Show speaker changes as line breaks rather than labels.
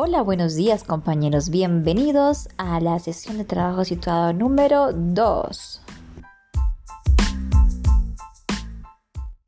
Hola, buenos días compañeros, bienvenidos a la sesión de trabajo situado número 2.